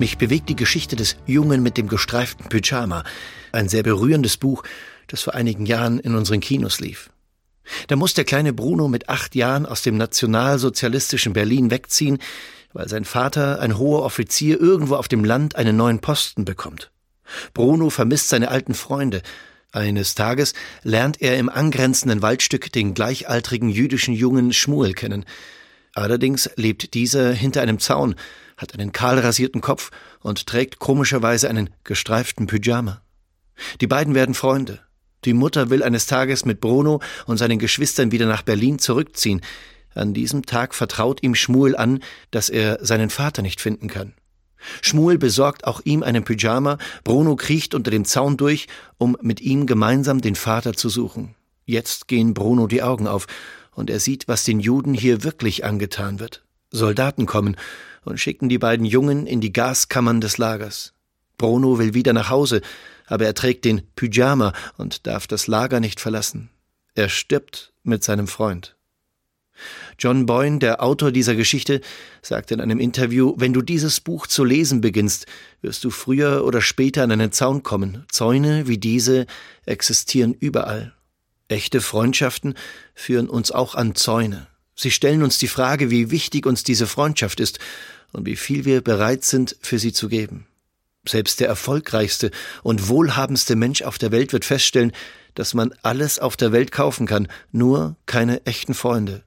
Mich bewegt die Geschichte des Jungen mit dem gestreiften Pyjama. Ein sehr berührendes Buch, das vor einigen Jahren in unseren Kinos lief. Da muss der kleine Bruno mit acht Jahren aus dem nationalsozialistischen Berlin wegziehen, weil sein Vater, ein hoher Offizier, irgendwo auf dem Land einen neuen Posten bekommt. Bruno vermisst seine alten Freunde. Eines Tages lernt er im angrenzenden Waldstück den gleichaltrigen jüdischen Jungen Schmuel kennen. Allerdings lebt dieser hinter einem Zaun, hat einen kahlrasierten Kopf und trägt komischerweise einen gestreiften Pyjama. Die beiden werden Freunde. Die Mutter will eines Tages mit Bruno und seinen Geschwistern wieder nach Berlin zurückziehen. An diesem Tag vertraut ihm Schmuel an, dass er seinen Vater nicht finden kann. Schmuel besorgt auch ihm einen Pyjama, Bruno kriecht unter dem Zaun durch, um mit ihm gemeinsam den Vater zu suchen. Jetzt gehen Bruno die Augen auf, und er sieht, was den Juden hier wirklich angetan wird. Soldaten kommen und schicken die beiden Jungen in die Gaskammern des Lagers. Bruno will wieder nach Hause, aber er trägt den Pyjama und darf das Lager nicht verlassen. Er stirbt mit seinem Freund. John Boyne, der Autor dieser Geschichte, sagte in einem Interview, wenn du dieses Buch zu lesen beginnst, wirst du früher oder später an einen Zaun kommen. Zäune wie diese existieren überall. Echte Freundschaften führen uns auch an Zäune. Sie stellen uns die Frage, wie wichtig uns diese Freundschaft ist und wie viel wir bereit sind, für sie zu geben. Selbst der erfolgreichste und wohlhabendste Mensch auf der Welt wird feststellen, dass man alles auf der Welt kaufen kann, nur keine echten Freunde.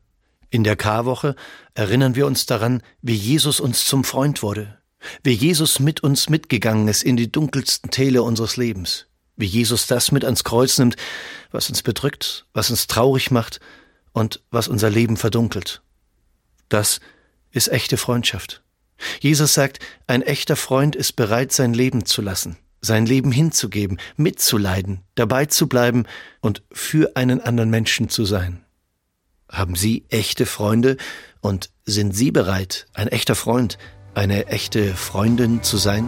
In der Karwoche erinnern wir uns daran, wie Jesus uns zum Freund wurde, wie Jesus mit uns mitgegangen ist in die dunkelsten Täler unseres Lebens, wie Jesus das mit ans Kreuz nimmt, was uns bedrückt, was uns traurig macht, und was unser Leben verdunkelt. Das ist echte Freundschaft. Jesus sagt, ein echter Freund ist bereit, sein Leben zu lassen, sein Leben hinzugeben, mitzuleiden, dabei zu bleiben und für einen anderen Menschen zu sein. Haben Sie echte Freunde und sind Sie bereit, ein echter Freund, eine echte Freundin zu sein?